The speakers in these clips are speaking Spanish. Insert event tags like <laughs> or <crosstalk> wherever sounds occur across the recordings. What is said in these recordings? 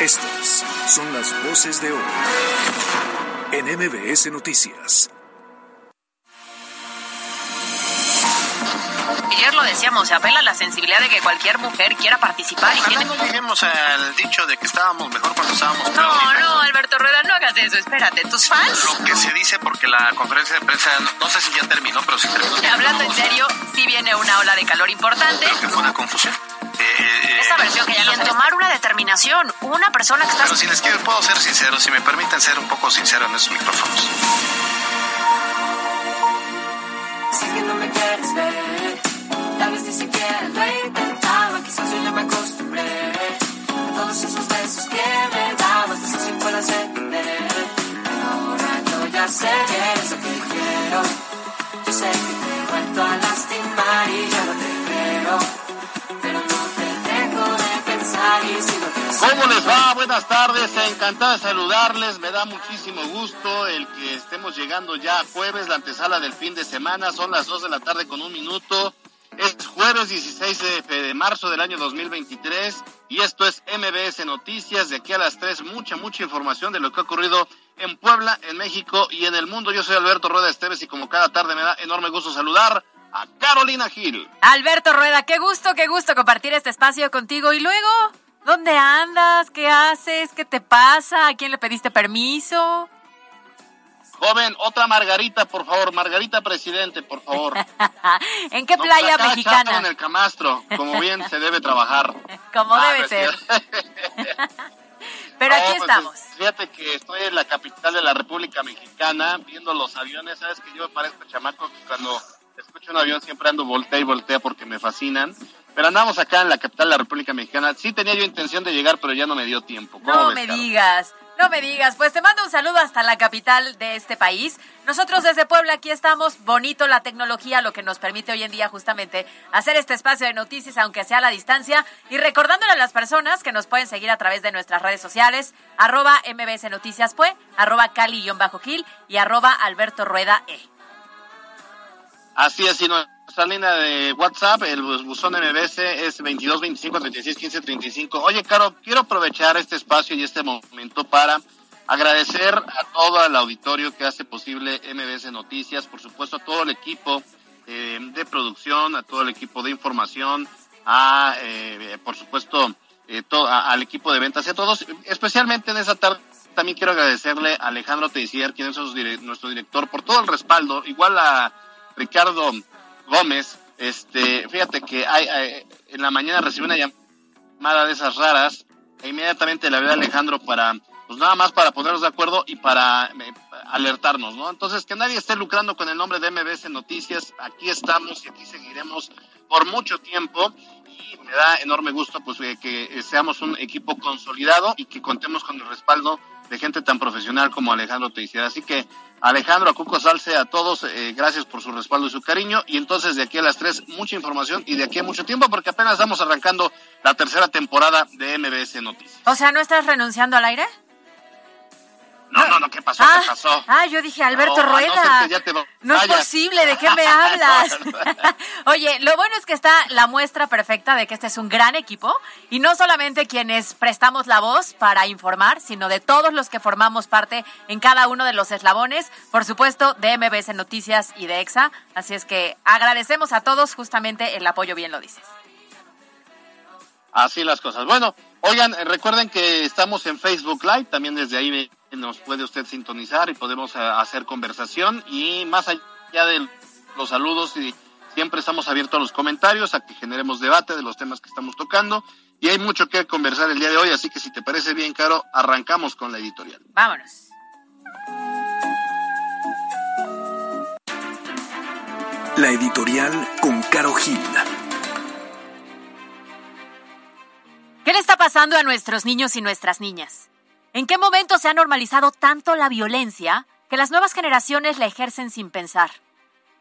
Estas son las voces de hoy en MBS Noticias. Ayer lo decíamos, se apela a la sensibilidad de que cualquier mujer quiera participar. y tiene... no lleguemos al dicho de que estábamos mejor cuando estábamos No, no, Alberto Rueda, no hagas eso, espérate. ¿Tus fans? Lo que se dice porque la conferencia de prensa, no, sé si ya terminó, pero sí terminó. Hablando en serio, sí viene una ola de calor importante. Creo que fue una confusión. Eh, Esa versión que ya y en tomar una determinación, una persona que está... Pero si les quiero, puedo ser sincero, si me permiten ser un poco sincero en esos micrófonos. Sé que no me quieres ver, tal vez ni siquiera lo he intentado, quizás yo ya me acostumbré a todos esos besos que me dabas, de eso sí puedes entender. Pero ahora yo ya sé que es lo que quiero, yo sé que te he vuelto a lastimar y yo no te creo. ¿Cómo les va? Buenas tardes, encantado de saludarles, me da muchísimo gusto el que estemos llegando ya jueves, la antesala del fin de semana, son las 2 de la tarde con un minuto, es jueves 16 de marzo del año 2023 y esto es MBS Noticias, de aquí a las 3 mucha, mucha información de lo que ha ocurrido en Puebla, en México y en el mundo. Yo soy Alberto Rueda Esteves y como cada tarde me da enorme gusto saludar a Carolina Gil. Alberto Rueda, qué gusto, qué gusto compartir este espacio contigo y luego... ¿Dónde andas? ¿Qué haces? ¿Qué te pasa? ¿A quién le pediste permiso? Joven, otra Margarita, por favor. Margarita Presidente, por favor. <laughs> ¿En qué playa mexicana? En el Camastro, como bien se debe trabajar. <laughs> como ah, debe ser. <laughs> Pero aquí pues, estamos. fíjate que estoy en la capital de la República Mexicana viendo los aviones. Sabes que yo me parezco chamaco que cuando escucho un avión siempre ando voltea y voltea porque me fascinan. Pero andamos acá en la capital de la República Mexicana. Sí tenía yo intención de llegar, pero ya no me dio tiempo. No me digas. No me digas, pues te mando un saludo hasta la capital de este país. Nosotros desde Puebla aquí estamos, bonito la tecnología, lo que nos permite hoy en día justamente hacer este espacio de noticias, aunque sea a la distancia, y recordándole a las personas que nos pueden seguir a través de nuestras redes sociales, arroba mbs noticias pue, arroba cali-gil y arroba alberto rueda e. Así es, y no nuestra línea de WhatsApp, el buzón MBS es 22 25 36 15 35. Oye, Caro, quiero aprovechar este espacio y este momento para agradecer a todo el auditorio que hace posible MBS Noticias, por supuesto a todo el equipo eh, de producción, a todo el equipo de información, a, eh, por supuesto, eh, al equipo de ventas y a todos, especialmente en esa tarde. También quiero agradecerle a Alejandro Teixier, quien es nuestro director, por todo el respaldo, igual a Ricardo Gómez, este, fíjate que hay, en la mañana recibí una llamada de esas raras e inmediatamente le hablé a Alejandro para, pues nada más para ponernos de acuerdo y para eh, alertarnos, ¿no? Entonces, que nadie esté lucrando con el nombre de MBS Noticias, aquí estamos y aquí seguiremos por mucho tiempo y me da enorme gusto pues eh, que seamos un equipo consolidado y que contemos con el respaldo de gente tan profesional como Alejandro Teixeira. Así que Alejandro, a Cuco Salce, a todos, eh, gracias por su respaldo y su cariño. Y entonces de aquí a las tres, mucha información y de aquí a mucho tiempo, porque apenas estamos arrancando la tercera temporada de MBS Noticias. O sea, ¿no estás renunciando al aire? No, no, no, ¿qué pasó? ¿Qué ah, pasó? Ah, yo dije, Alberto Rueda. No, es posible, ¿de qué me <laughs> hablas? <laughs> Oye, lo bueno es que está la muestra perfecta de que este es un gran equipo y no solamente quienes prestamos la voz para informar, sino de todos los que formamos parte en cada uno de los eslabones, por supuesto, de MBS Noticias y de EXA. Así es que agradecemos a todos justamente el apoyo, bien lo dices. Así las cosas. Bueno, oigan, recuerden que estamos en Facebook Live, también desde ahí nos puede usted sintonizar y podemos eh, hacer conversación y más allá de los saludos y siempre estamos abiertos a los comentarios, a que generemos debate de los temas que estamos tocando y hay mucho que conversar el día de hoy, así que si te parece bien, Caro, arrancamos con la editorial. Vámonos. La editorial con Caro Gil. ¿Qué le está pasando a nuestros niños y nuestras niñas? ¿En qué momento se ha normalizado tanto la violencia que las nuevas generaciones la ejercen sin pensar?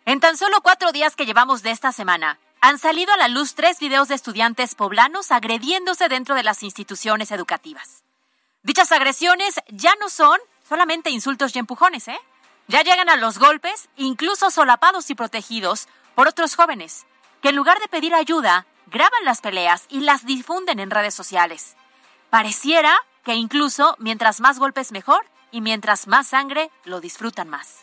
En tan solo cuatro días que llevamos de esta semana, han salido a la luz tres videos de estudiantes poblanos agrediéndose dentro de las instituciones educativas. Dichas agresiones ya no son solamente insultos y empujones, ¿eh? Ya llegan a los golpes, incluso solapados y protegidos por otros jóvenes, que en lugar de pedir ayuda, graban las peleas y las difunden en redes sociales. Pareciera que incluso mientras más golpes mejor y mientras más sangre lo disfrutan más.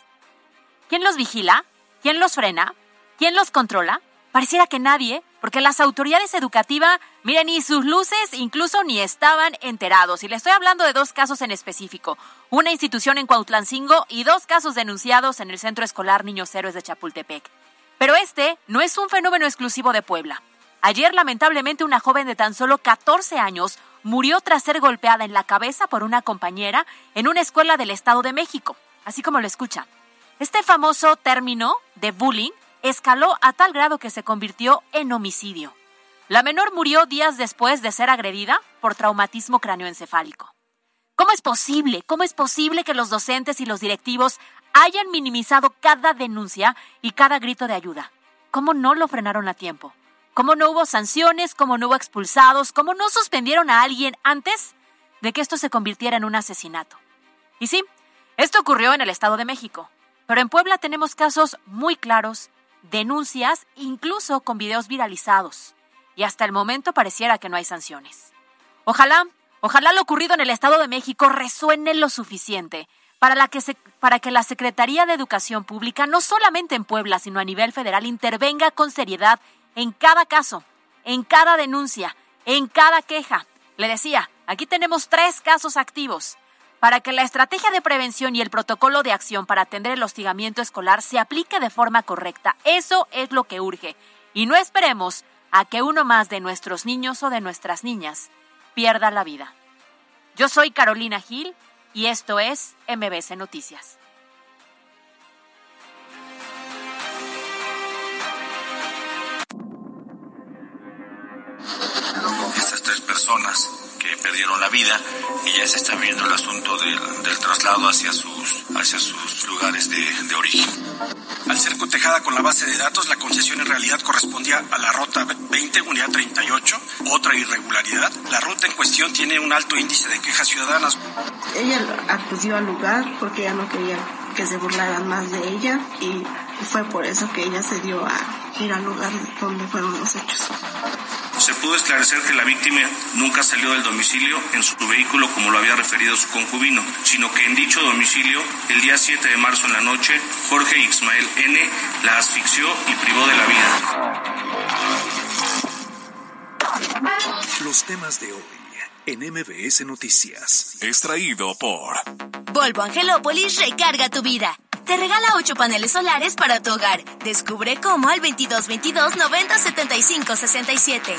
¿Quién los vigila? ¿Quién los frena? ¿Quién los controla? Pareciera que nadie, porque las autoridades educativas, miren, ni sus luces incluso ni estaban enterados. Y le estoy hablando de dos casos en específico. Una institución en Cuautlancingo y dos casos denunciados en el Centro Escolar Niños Héroes de Chapultepec. Pero este no es un fenómeno exclusivo de Puebla. Ayer, lamentablemente, una joven de tan solo 14 años murió tras ser golpeada en la cabeza por una compañera en una escuela del Estado de México, así como lo escucha. Este famoso término de bullying escaló a tal grado que se convirtió en homicidio. La menor murió días después de ser agredida por traumatismo cráneoencefálico. ¿Cómo es posible? ¿Cómo es posible que los docentes y los directivos hayan minimizado cada denuncia y cada grito de ayuda? ¿Cómo no lo frenaron a tiempo? ¿Cómo no hubo sanciones? ¿Cómo no hubo expulsados? ¿Cómo no suspendieron a alguien antes de que esto se convirtiera en un asesinato? Y sí, esto ocurrió en el Estado de México, pero en Puebla tenemos casos muy claros denuncias, incluso con videos viralizados. Y hasta el momento pareciera que no hay sanciones. Ojalá, ojalá lo ocurrido en el Estado de México resuene lo suficiente para, que para que la Secretaría de Educación Pública, no solamente en Puebla, sino a nivel federal, intervenga con seriedad en cada caso, en cada denuncia, en cada queja. Le decía, aquí tenemos tres casos activos para que la estrategia de prevención y el protocolo de acción para atender el hostigamiento escolar se aplique de forma correcta. Eso es lo que urge. Y no esperemos a que uno más de nuestros niños o de nuestras niñas pierda la vida. Yo soy Carolina Gil y esto es MBC Noticias. Personas que perdieron la vida y ya se está viendo el asunto del, traslado hacia sus, hacia sus lugares de, origen. Al ser cotejada con la base de datos, la concesión en realidad correspondía a la ruta 20, unidad 38, otra irregularidad. La ruta en cuestión tiene un alto índice de quejas ciudadanas. Ella acudió al lugar porque ya no quería que se burlaran más de ella y fue por eso que ella se dio a ir al lugar donde fueron los hechos se pudo esclarecer que la víctima nunca salió del domicilio en su vehículo como lo había referido su concubino, sino que en dicho domicilio, el día 7 de marzo en la noche, Jorge Ismael N. la asfixió y privó de la vida. Los temas de hoy en MBS Noticias. Extraído por Volvo Angelópolis recarga tu vida. Te regala 8 paneles solares para tu hogar. Descubre cómo al 2222 90 75 67.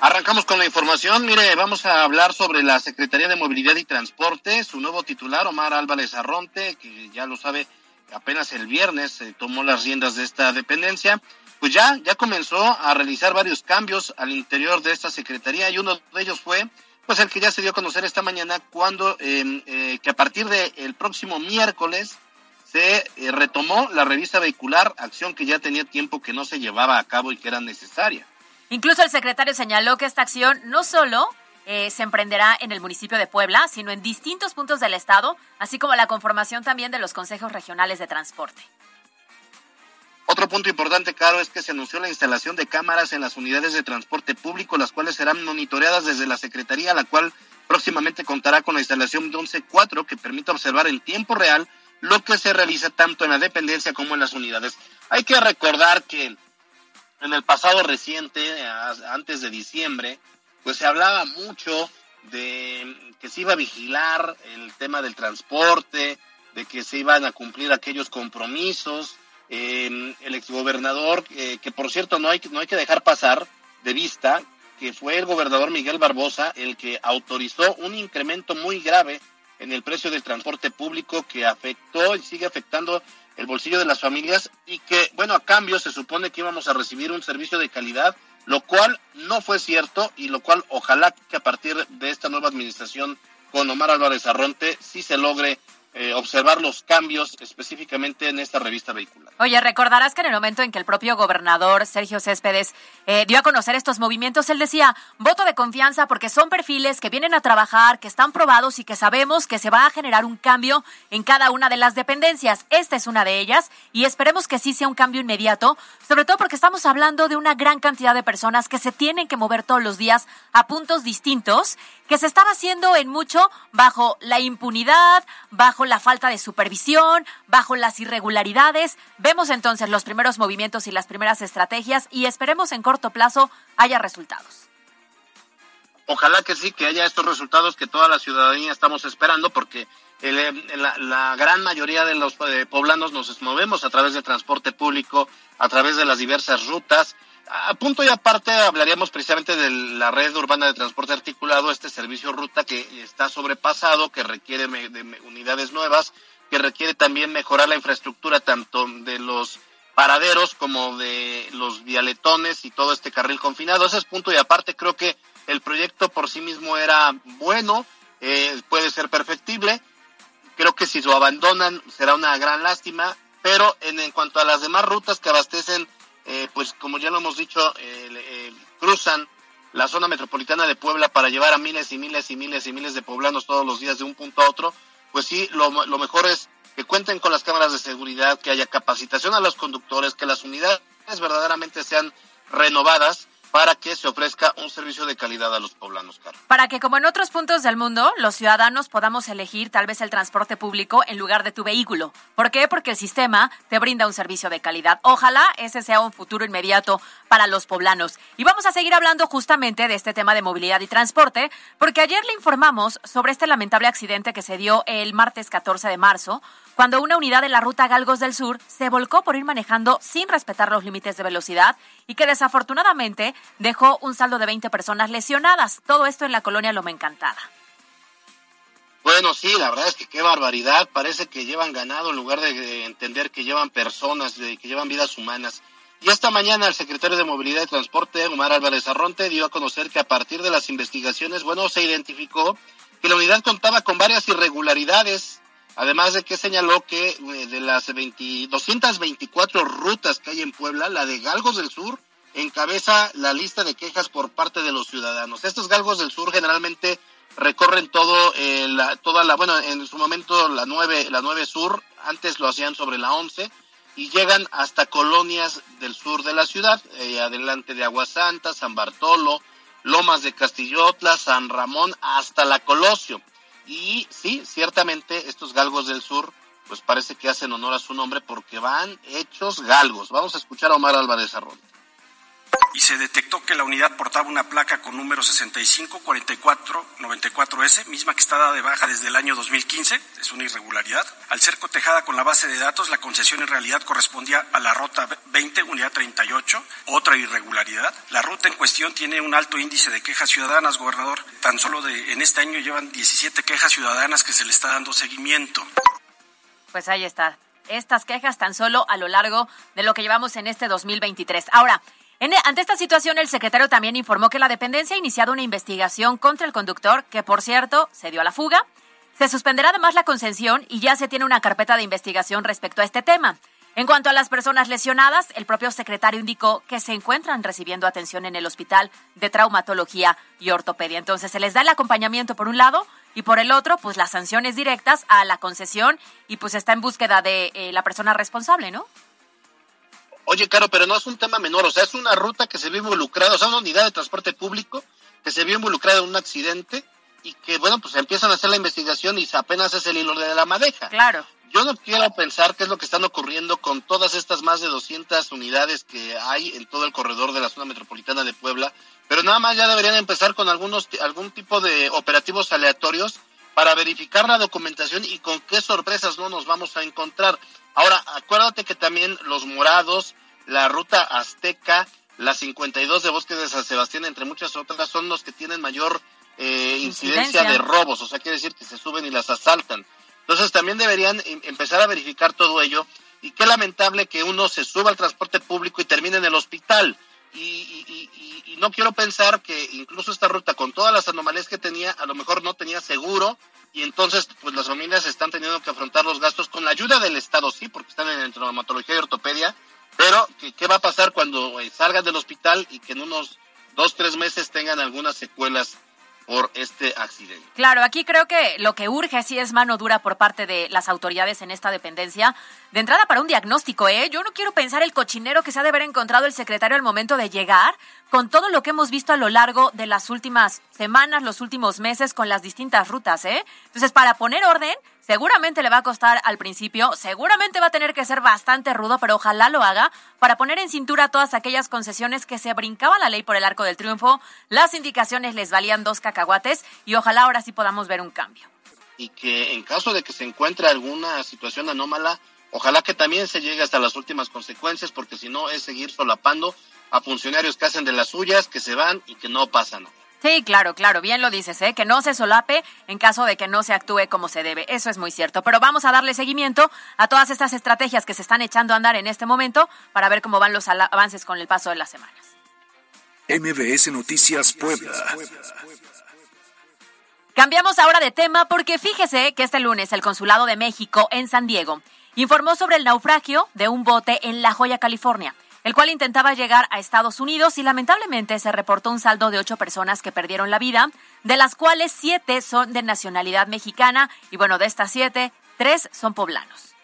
Arrancamos con la información. Mire, vamos a hablar sobre la Secretaría de Movilidad y Transporte. Su nuevo titular, Omar Álvarez Arronte, que ya lo sabe, apenas el viernes se tomó las riendas de esta dependencia. Pues ya, ya comenzó a realizar varios cambios al interior de esta secretaría y uno de ellos fue pues el que ya se dio a conocer esta mañana cuando em, eh, que a partir del próximo miércoles se eh, retomó la revista vehicular, acción que ya tenía tiempo que no se llevaba a cabo y que era necesaria. Incluso el secretario señaló que esta acción no solo eh, se emprenderá en el municipio de Puebla, sino en distintos puntos del estado, así como la conformación también de los consejos regionales de transporte. Otro punto importante, Caro, es que se anunció la instalación de cámaras en las unidades de transporte público, las cuales serán monitoreadas desde la Secretaría, la cual próximamente contará con la instalación de un C4 que permita observar en tiempo real lo que se realiza tanto en la dependencia como en las unidades. Hay que recordar que en el pasado reciente, antes de diciembre, pues se hablaba mucho de que se iba a vigilar el tema del transporte, de que se iban a cumplir aquellos compromisos eh, el exgobernador, eh, que por cierto no hay, no hay que dejar pasar de vista, que fue el gobernador Miguel Barbosa el que autorizó un incremento muy grave en el precio del transporte público que afectó y sigue afectando el bolsillo de las familias y que, bueno, a cambio se supone que íbamos a recibir un servicio de calidad, lo cual no fue cierto y lo cual ojalá que a partir de esta nueva administración con Omar Álvarez Arronte sí se logre eh, observar los cambios específicamente en esta revista vehicular. Oye, recordarás que en el momento en que el propio gobernador Sergio Céspedes eh, dio a conocer estos movimientos, él decía, voto de confianza porque son perfiles que vienen a trabajar, que están probados y que sabemos que se va a generar un cambio en cada una de las dependencias. Esta es una de ellas y esperemos que sí sea un cambio inmediato, sobre todo porque estamos hablando de una gran cantidad de personas que se tienen que mover todos los días a puntos distintos, que se estaba haciendo en mucho bajo la impunidad, bajo la falta de supervisión, bajo las irregularidades. Vemos entonces los primeros movimientos y las primeras estrategias y esperemos en corto plazo haya resultados. Ojalá que sí, que haya estos resultados que toda la ciudadanía estamos esperando, porque eh, la, gran mayoría de los eh, poblanos nos movemos a través del transporte público, a través de las diversas rutas. A punto y aparte hablaríamos precisamente de la red urbana de transporte articulado, este servicio ruta que está sobrepasado, que requiere de unidades nuevas, que requiere también mejorar la infraestructura tanto de los paraderos como de los vialetones y todo este carril confinado. Ese es punto y aparte. Creo que el proyecto por sí mismo era bueno, eh, puede ser perfectible. Creo que si lo abandonan será una gran lástima. Pero en cuanto a las demás rutas que abastecen eh, pues como ya lo hemos dicho, eh, eh, cruzan la zona metropolitana de Puebla para llevar a miles y miles y miles y miles de poblanos todos los días de un punto a otro, pues sí, lo, lo mejor es que cuenten con las cámaras de seguridad, que haya capacitación a los conductores, que las unidades verdaderamente sean renovadas para que se ofrezca un servicio de calidad a los poblanos, Para que, como en otros puntos del mundo, los ciudadanos podamos elegir tal vez el transporte público en lugar de tu vehículo. ¿Por qué? Porque el sistema te brinda un servicio de calidad. Ojalá ese sea un futuro inmediato para los poblanos. Y vamos a seguir hablando justamente de este tema de movilidad y transporte, porque ayer le informamos sobre este lamentable accidente que se dio el martes 14 de marzo, cuando una unidad de la ruta Galgos del Sur se volcó por ir manejando sin respetar los límites de velocidad y que desafortunadamente dejó un saldo de 20 personas lesionadas. Todo esto en la colonia Loma Encantada. Bueno, sí, la verdad es que qué barbaridad. Parece que llevan ganado en lugar de entender que llevan personas, que llevan vidas humanas. Y esta mañana el secretario de Movilidad y Transporte, Omar Álvarez Arronte, dio a conocer que a partir de las investigaciones, bueno, se identificó que la unidad contaba con varias irregularidades Además de que señaló que eh, de las 224 rutas que hay en Puebla, la de Galgos del Sur encabeza la lista de quejas por parte de los ciudadanos. Estos Galgos del Sur generalmente recorren todo eh, la, toda la bueno en su momento la 9 la 9 sur antes lo hacían sobre la 11 y llegan hasta colonias del sur de la ciudad eh, adelante de Aguasanta San Bartolo Lomas de Castillotla San Ramón hasta la Colosio y sí, ciertamente estos galgos del sur, pues parece que hacen honor a su nombre porque van hechos galgos. Vamos a escuchar a Omar Álvarez Arroyo y se detectó que la unidad portaba una placa con número 654494S, misma que está dada de baja desde el año 2015, es una irregularidad. Al ser cotejada con la base de datos, la concesión en realidad correspondía a la ruta 20, unidad 38, otra irregularidad. La ruta en cuestión tiene un alto índice de quejas ciudadanas, gobernador. Tan solo de, en este año llevan 17 quejas ciudadanas que se le está dando seguimiento. Pues ahí está. Estas quejas tan solo a lo largo de lo que llevamos en este 2023. Ahora, ante esta situación, el secretario también informó que la dependencia ha iniciado una investigación contra el conductor, que por cierto se dio a la fuga. Se suspenderá además la concesión y ya se tiene una carpeta de investigación respecto a este tema. En cuanto a las personas lesionadas, el propio secretario indicó que se encuentran recibiendo atención en el Hospital de Traumatología y Ortopedia. Entonces se les da el acompañamiento por un lado y por el otro, pues las sanciones directas a la concesión y pues está en búsqueda de eh, la persona responsable, ¿no? Oye, Caro, pero no es un tema menor, o sea, es una ruta que se vio involucrada, o sea, una unidad de transporte público que se vio involucrada en un accidente y que, bueno, pues empiezan a hacer la investigación y apenas es el hilo de la madeja. Claro. Yo no quiero pensar qué es lo que están ocurriendo con todas estas más de 200 unidades que hay en todo el corredor de la zona metropolitana de Puebla, pero nada más ya deberían empezar con algunos algún tipo de operativos aleatorios para verificar la documentación y con qué sorpresas no nos vamos a encontrar. Ahora, acuérdate que también los morados, la ruta azteca, la 52 de Bosque de San Sebastián, entre muchas otras, son los que tienen mayor eh, incidencia, de robos, o sea, quiere decir que se suben y las asaltan. Entonces también deberían em, empezar a verificar todo ello y qué lamentable que uno se suba al transporte público y termine en el hospital. Y, y, y, no quiero pensar que incluso esta ruta, con todas las anomalías que tenía, a lo mejor no tenía seguro y entonces pues las familias están teniendo que afrontar los gastos con la ayuda del Estado, sí, porque están en traumatología y ortopedia, pero ¿qué, va a pasar cuando eh, salgan del hospital y que en unos dos, tres meses tengan algunas secuelas por este accidente. Claro, aquí creo que lo que urge sí es mano dura por parte de las autoridades en esta dependencia. De entrada para un diagnóstico, ¿eh? Yo no quiero pensar el cochinero que se ha de haber encontrado el secretario al momento de llegar, con todo lo que hemos visto a lo largo de las últimas semanas, los últimos meses, con las distintas rutas, ¿eh? Entonces, para poner orden, Seguramente le va a costar al principio, seguramente va a tener que ser bastante rudo, pero ojalá lo haga para poner en cintura todas aquellas concesiones que se brincaban la ley por el arco del triunfo, las indicaciones les valían dos cacahuates y ojalá ahora sí podamos ver un cambio. Y que en caso de que se encuentre alguna situación anómala, ojalá que también se llegue hasta las últimas consecuencias, porque si no es seguir solapando a funcionarios que hacen de las suyas, que se van y que no pasa nada. Sí, claro, claro, bien lo dices, ¿eh? que no se solape en caso de que no se actúe como se debe. Eso es muy cierto. Pero vamos a darle seguimiento a todas estas estrategias que se están echando a andar en este momento para ver cómo van los avances con el paso de las semanas. MBS Noticias Puebla. Cambiamos ahora de tema porque fíjese que este lunes el Consulado de México en San Diego informó sobre el naufragio de un bote en La Joya, California el cual intentaba llegar a Estados Unidos y lamentablemente se reportó un saldo de ocho personas que perdieron la vida, de las cuales siete son de nacionalidad mexicana y bueno, de estas siete, tres son poblanos.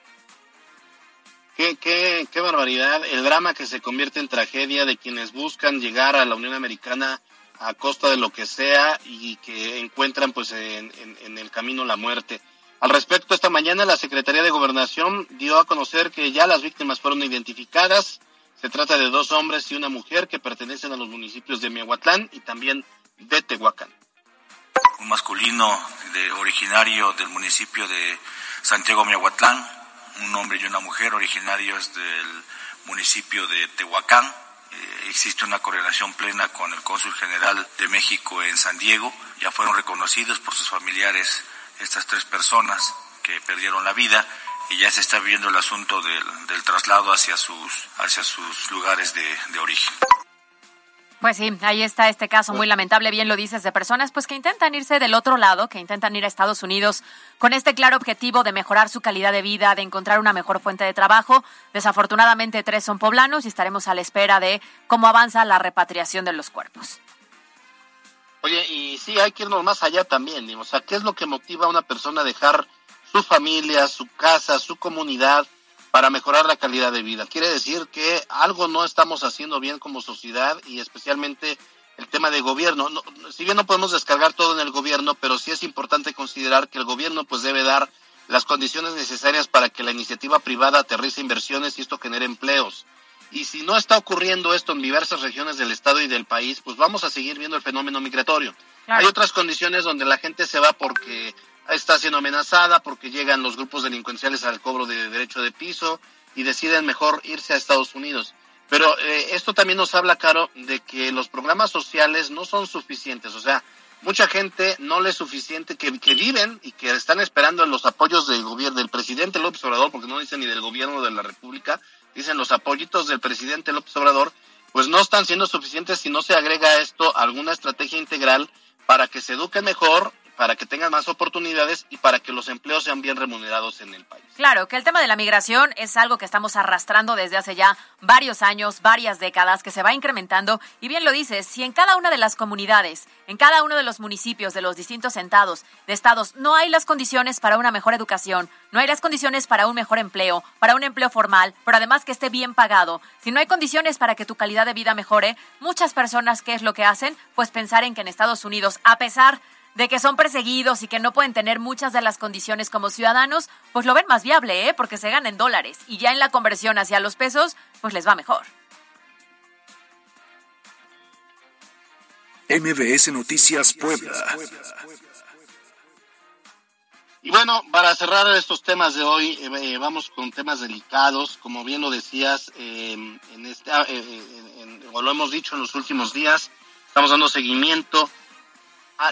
Qué, qué, qué barbaridad, el drama que se convierte en tragedia de quienes buscan llegar a la Unión Americana a costa de lo que sea y que encuentran pues en, en el camino la muerte. Al respecto, esta mañana la Secretaría de Gobernación dio a conocer que ya las víctimas fueron identificadas, se trata de dos hombres y una mujer que pertenecen a los municipios de Miahuatlán y también de Tehuacán. Un masculino de, originario del municipio de Santiago Miahuatlán, un hombre y una mujer originarios del municipio de Tehuacán. Eh, existe una correlación plena con el cónsul general de México en San Diego. Ya fueron reconocidos por sus familiares estas tres personas que perdieron la vida y ya se está viendo el asunto del, traslado hacia sus, hacia sus lugares de, origen. Pues sí, ahí está este caso muy lamentable, bien lo dices, de personas pues que intentan irse del otro lado, que intentan ir a Estados Unidos con este claro objetivo de mejorar su calidad de vida, de encontrar una mejor fuente de trabajo. Desafortunadamente tres son poblanos y estaremos a la espera de cómo avanza la repatriación de los cuerpos. Oye, y sí, hay que irnos más allá también, o sea, ¿qué es lo que motiva a una persona a dejar su familia, su casa, su comunidad para mejorar la calidad de vida. Quiere decir que algo no estamos haciendo bien como sociedad y especialmente el tema de gobierno. si bien no podemos descargar todo en el gobierno, pero sí es importante considerar que el gobierno pues debe dar las condiciones necesarias para que la iniciativa privada aterrice inversiones y esto genere empleos. Y si no está ocurriendo esto en diversas regiones del estado y del país, pues vamos a seguir viendo el fenómeno migratorio. Hay otras condiciones donde la gente se va porque está siendo amenazada porque llegan los grupos delincuenciales al cobro de derecho de piso y deciden mejor irse a Estados Unidos. Pero eh, esto también nos habla, Caro, de que los programas sociales no son suficientes. O sea, mucha gente no le es suficiente que, que viven y que están esperando los apoyos del gobierno, del presidente López Obrador, porque no dicen ni del gobierno de la República, dicen los apoyitos del presidente López Obrador, pues no están siendo suficientes si no se agrega a esto alguna estrategia integral para que se eduquen mejor, para que tengan más oportunidades y para que los empleos sean bien remunerados en el país. Claro, que el tema de la migración es algo que estamos arrastrando desde hace ya varios años, varias décadas, que se va incrementando. Y bien lo dices, si en cada una de las comunidades, en cada uno de los municipios de los distintos estados, de estados, no hay las condiciones para una mejor educación, no hay las condiciones para un mejor empleo, para un empleo formal, pero además que esté bien pagado, si no hay condiciones para que tu calidad de vida mejore, muchas personas, ¿qué es lo que hacen? Pues pensar en que en Estados Unidos, a pesar que son perseguidos y que no pueden tener muchas de las condiciones como ciudadanos, pues lo ven más viable, ¿eh? porque se ganan dólares y ya en la conversión hacia los pesos, pues les va mejor. MBS Noticias Puebla. Y bueno, para cerrar estos temas de hoy, eh, eh, vamos con temas delicados. Como bien lo decías, eh, en este, o lo hemos dicho en los últimos días, estamos dando seguimiento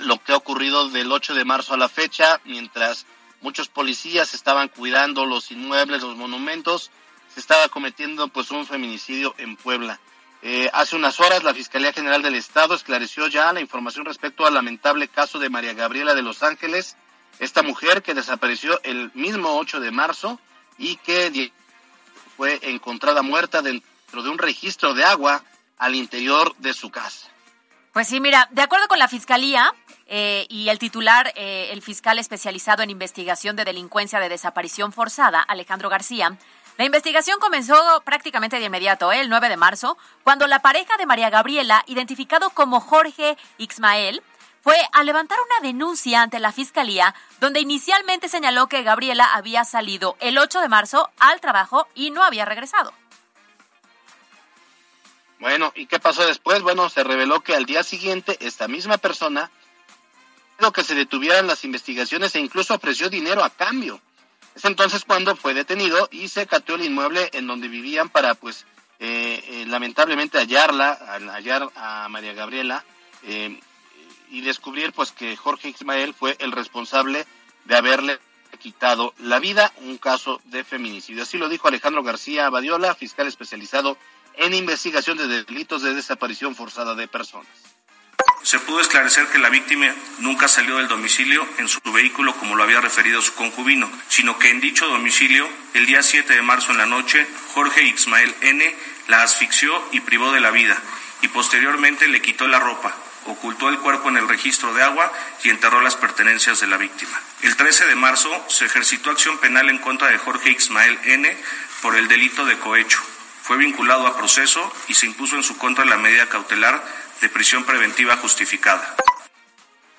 lo que ha ocurrido del 8 de marzo a la fecha, mientras muchos policías estaban cuidando los inmuebles, los monumentos, se estaba cometiendo pues un feminicidio en Puebla. Eh, hace unas horas la Fiscalía General del Estado esclareció ya la información respecto al lamentable caso de María Gabriela de Los Ángeles, esta mujer que desapareció el mismo 8 de marzo y que fue encontrada muerta dentro de un registro de agua al interior de su casa. Pues sí, mira, de acuerdo con la Fiscalía eh, y el titular, eh, el fiscal especializado en investigación de delincuencia de desaparición forzada, Alejandro García, la investigación comenzó prácticamente de inmediato, ¿eh? el 9 de marzo, cuando la pareja de María Gabriela, identificado como Jorge Ixmael, fue a levantar una denuncia ante la Fiscalía, donde inicialmente señaló que Gabriela había salido el 8 de marzo al trabajo y no había regresado. Bueno, ¿y qué pasó después? Bueno, se reveló que al día siguiente esta misma persona que se detuvieran las investigaciones e incluso ofreció dinero a cambio. Es entonces cuando fue detenido y se cateó el inmueble en donde vivían para, pues, eh, eh, lamentablemente hallarla, hallar a María Gabriela eh, y descubrir, pues, que Jorge Ismael fue el responsable de haberle quitado la vida, un caso de feminicidio. Así lo dijo Alejandro García Badiola, fiscal especializado en investigación de delitos de desaparición forzada de personas. Se pudo esclarecer que la víctima nunca salió del domicilio en su vehículo como lo había referido su concubino, sino que en dicho domicilio, el día 7 de marzo en la noche, Jorge Ismael N. la asfixió y privó de la vida, y posteriormente le quitó la ropa, ocultó el cuerpo en el registro de agua y enterró las pertenencias de la víctima. El 13 de marzo se ejercitó acción penal en contra de Jorge Ismael N. por el delito de cohecho. Fue vinculado a proceso y se impuso en su contra la medida cautelar de prisión preventiva justificada.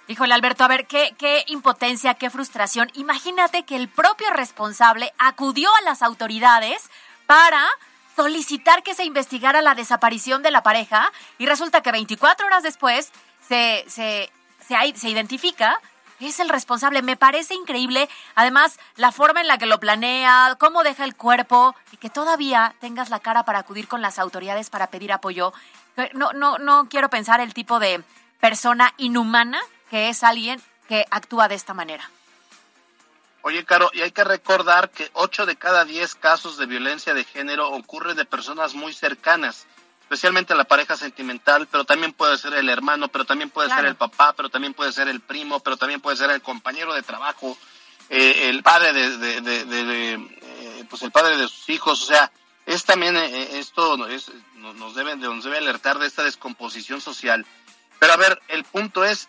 Híjole, Alberto, a ver, qué, qué impotencia, qué frustración. Imagínate que el propio responsable acudió a las autoridades para solicitar que se investigara la desaparición de la pareja y resulta que 24 horas después se, se, se, se identifica es el responsable. Me parece increíble, además, la forma en la que lo planea, cómo deja el cuerpo y que todavía tengas la cara para acudir con las autoridades para pedir apoyo. No, no, no quiero pensar el tipo de persona inhumana que es alguien que actúa de esta manera. Oye, Caro, y hay que recordar que 8 de cada 10 casos de violencia de género ocurre de personas muy cercanas, especialmente la pareja sentimental, pero también puede ser el hermano, pero también puede ser el papá, pero también puede ser el primo, pero también puede ser el compañero de trabajo, eh, el padre de, de, eh, pues el padre de sus hijos, o sea, es también eh, eh, esto es, nos debe nos debe alertar de esta descomposición social. Pero a ver, el punto es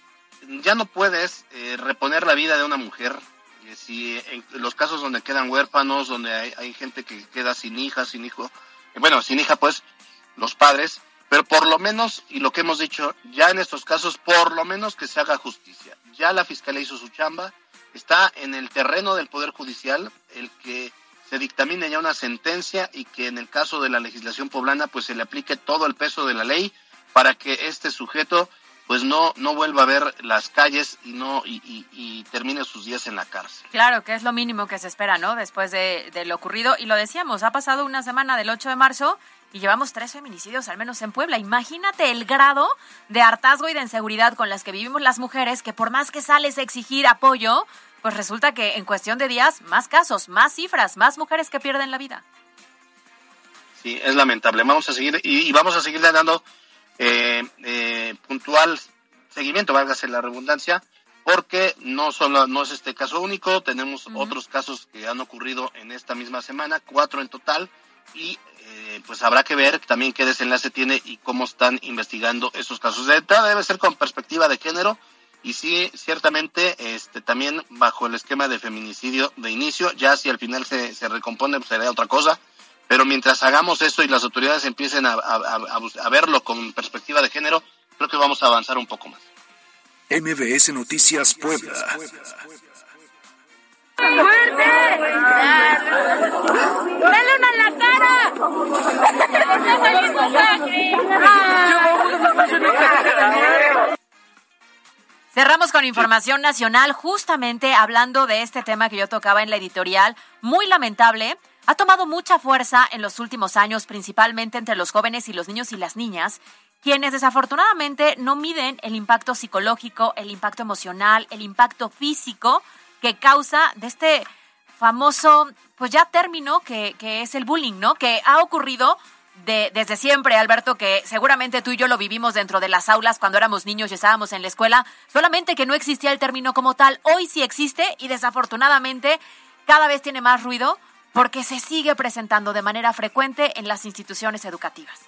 ya no puedes eh, reponer la vida de una mujer. si en los casos donde quedan huérfanos, donde hay, hay gente que queda sin hija, sin hijo, bueno, sin hija, pues los padres, pero por lo menos, y lo que hemos dicho, ya en estos casos, por lo menos que se haga justicia. Ya la fiscalía hizo su chamba, está en el terreno del Poder Judicial el que se dictamine ya una sentencia y que en el caso de la legislación poblana pues se le aplique todo el peso de la ley para que este sujeto pues no no vuelva a ver las calles y no y, termine sus días en la cárcel. Claro, que es lo mínimo que se espera, ¿no? Después de, de, lo ocurrido. Y lo decíamos, ha pasado una semana del 8 de marzo y llevamos tres feminicidios, al menos en Puebla. Imagínate el grado de hartazgo y de inseguridad con las que vivimos las mujeres, que por más que sales a exigir apoyo, pues resulta que en cuestión de días, más casos, más cifras, más mujeres que pierden la vida. Sí, es lamentable. Vamos a seguir y, vamos a seguir dando eh, eh, puntual seguimiento, válgase la redundancia, porque no solo no es este caso único, tenemos otros casos que han ocurrido en esta misma semana, cuatro en total, y eh, pues habrá que ver también qué desenlace tiene y cómo están investigando esos casos. De debe ser con perspectiva de género y sí, ciertamente, este, también bajo el esquema de feminicidio de inicio, ya si al final se, se recompone, pues sería otra cosa, pero mientras hagamos eso y las autoridades empiecen a, a, verlo con perspectiva de género, creo que vamos a avanzar un poco más. MBS Noticias Puebla. ¡Fuerte! ¡Dale una en la cara! Cerramos con información nacional, justamente hablando de este tema que yo tocaba en la editorial, muy lamentable. Ha tomado mucha fuerza en los últimos años, principalmente entre los jóvenes y los niños y las niñas, quienes desafortunadamente no miden el impacto psicológico, el impacto emocional, el impacto físico que causa de este famoso, pues ya término que, que es el bullying, ¿no? Que ha ocurrido de, desde siempre, Alberto, que seguramente tú y yo lo vivimos dentro de las aulas cuando éramos niños y estábamos en la escuela, solamente que no existía el término como tal. Hoy sí existe y desafortunadamente cada vez tiene más ruido porque se sigue presentando de manera frecuente en las instituciones educativas.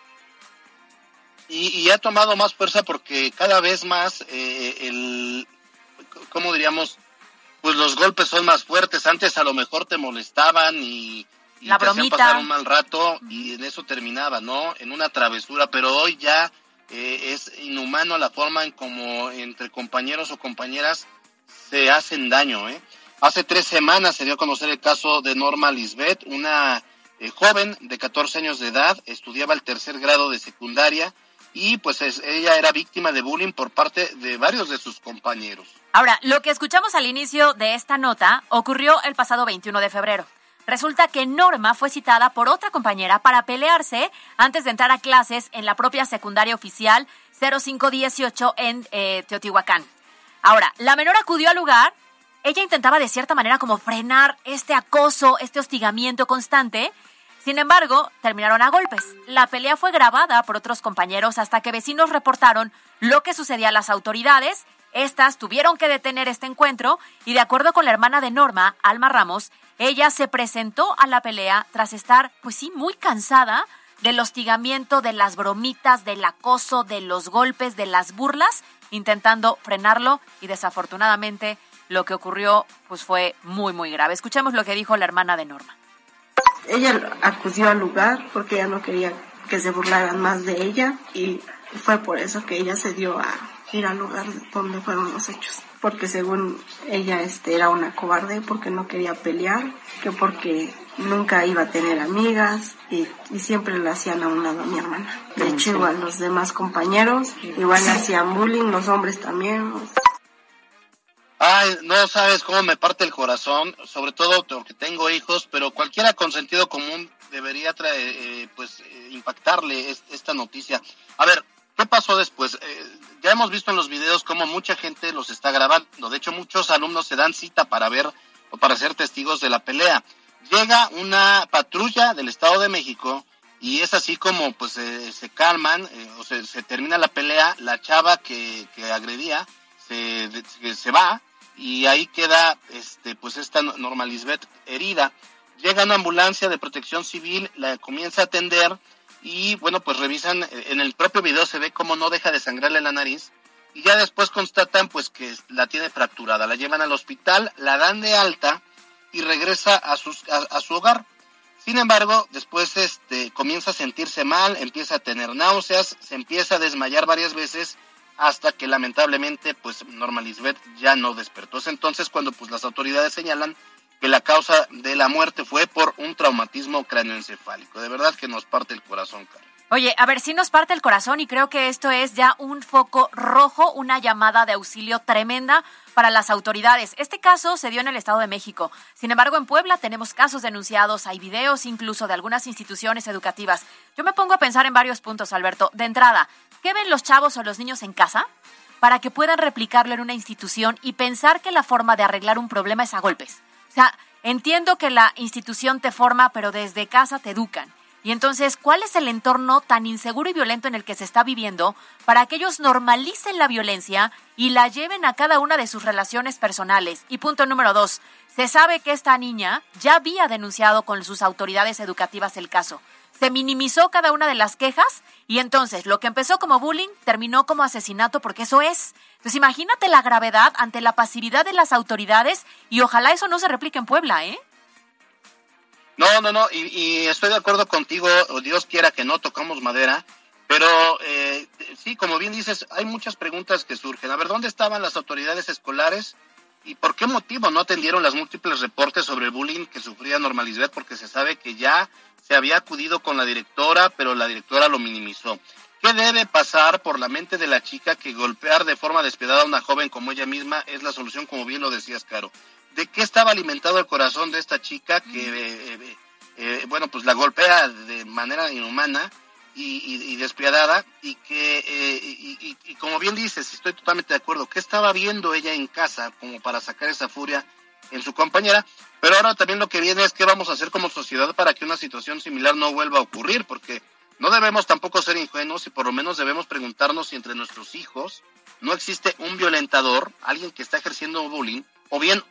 Y, ha tomado más fuerza porque cada vez más eh, el, ¿cómo diríamos? Pues los golpes son más fuertes. Antes a lo mejor te molestaban y, la te bromita. pasar un mal rato y en eso terminaba, ¿no? En una travesura, pero hoy ya eh, es inhumano la forma en como entre compañeros o compañeras se hacen daño, ¿eh? Hace tres semanas se dio a conocer el caso de Norma Lisbeth, una eh, joven de 14 años de edad, estudiaba el tercer grado de secundaria y pues ella era víctima de bullying por parte de varios de sus compañeros. Ahora, lo que escuchamos al inicio de esta nota ocurrió el pasado 21 de febrero. Resulta que Norma fue citada por otra compañera para pelearse antes de entrar a clases en la propia secundaria oficial 0518 en eh, Teotihuacán. Ahora, la menor acudió al lugar ella intentaba de cierta manera como frenar este acoso, este hostigamiento constante. Sin embargo, terminaron a golpes. La pelea fue grabada por otros compañeros hasta que vecinos reportaron lo que sucedía a las autoridades. Estas tuvieron que detener este encuentro y de acuerdo con la hermana de Norma, Alma Ramos, ella se presentó a la pelea tras estar, pues sí, muy cansada del hostigamiento, de las bromitas, del acoso, de los golpes, de las burlas, intentando frenarlo y desafortunadamente lo que ocurrió pues fue muy muy grave. Escuchemos lo que dijo la hermana de Norma. Ella acudió al lugar porque ella no quería que se burlaran más de ella y fue por eso que ella se dio a ir al lugar donde fueron los hechos. Porque según ella este, era una cobarde porque no quería pelear, que porque nunca iba a tener amigas y, siempre le hacían a un lado a mi hermana. De hecho, igual los demás compañeros, igual hacían bullying, los hombres también. Ay, no sabes cómo me parte el corazón, sobre todo porque tengo hijos, pero cualquiera con sentido común debería traer, eh, pues eh, impactarle esta noticia. A ver, ¿qué pasó después? Eh, ya hemos visto en los videos cómo mucha gente los está grabando. De hecho, muchos alumnos se dan cita para ver o para ser testigos de la pelea. Llega una patrulla del Estado de México y es así como pues se calman o se, se, termina la pelea. La chava que, que agredía se, se va y ahí queda este pues esta Norma Lisbeth herida. Llega una ambulancia de protección civil, la comienza a atender y bueno, pues revisan, en el propio video se ve cómo no deja de sangrarle la nariz y ya después constatan pues que la tiene fracturada. La llevan al hospital, la dan de alta y regresa a, sus, a, su hogar. Sin embargo, después este, comienza a sentirse mal, empieza a tener náuseas, se empieza a desmayar varias veces hasta que lamentablemente pues Norma Lisbeth ya no despertó. Es entonces cuando pues las autoridades señalan que la causa de la muerte fue por un traumatismo cráneoencefálico. De verdad que nos parte el corazón, Carlos. Oye, a ver, sí nos parte el corazón y creo que esto es ya un foco rojo, una llamada de auxilio tremenda para las autoridades. Este caso se dio en el Estado de México. Sin embargo, en Puebla tenemos casos denunciados, hay videos incluso de algunas instituciones educativas. Yo me pongo a pensar en varios puntos, Alberto. De entrada, ¿qué ven los chavos o los niños en casa? para que puedan replicarlo en una institución y pensar que la forma de arreglar un problema es a golpes. O sea, entiendo que la institución te forma, pero desde casa te educan. Y entonces, ¿cuál es el entorno tan inseguro y violento en el que se está viviendo para que ellos normalicen la violencia y la lleven a cada una de sus relaciones personales? Y punto número dos, se sabe que esta niña ya había denunciado con sus autoridades educativas el caso. Se minimizó cada una de las quejas y entonces lo que empezó como bullying terminó como asesinato porque eso es. Entonces imagínate la gravedad ante la pasividad de las autoridades y ojalá eso no se replique en Puebla, ¿eh? No, no, no, y, estoy de acuerdo contigo, Dios quiera que no tocamos madera, pero eh, sí, como bien dices, hay muchas preguntas que surgen. A ver, ¿dónde estaban las autoridades escolares y por qué motivo no atendieron las múltiples reportes sobre el bullying que sufría Norma Lisbeth? Porque se sabe que ya se había acudido con la directora, pero la directora lo minimizó. ¿Qué debe pasar por la mente de la chica que golpear de forma despiadada a una joven como ella misma es la solución, como bien lo decías, Caro? De qué estaba alimentado el corazón de esta chica que, eh, eh, eh, bueno, pues la golpea de manera inhumana y, despiadada y que, y, como bien dices, estoy totalmente de acuerdo, ¿qué estaba viendo ella en casa como para sacar esa furia en su compañera? Pero ahora también lo que viene es qué vamos a hacer como sociedad para que una situación similar no vuelva a ocurrir, porque no debemos tampoco ser ingenuos y por lo menos debemos preguntarnos si entre nuestros hijos no existe un violentador, alguien que está ejerciendo bullying, o bien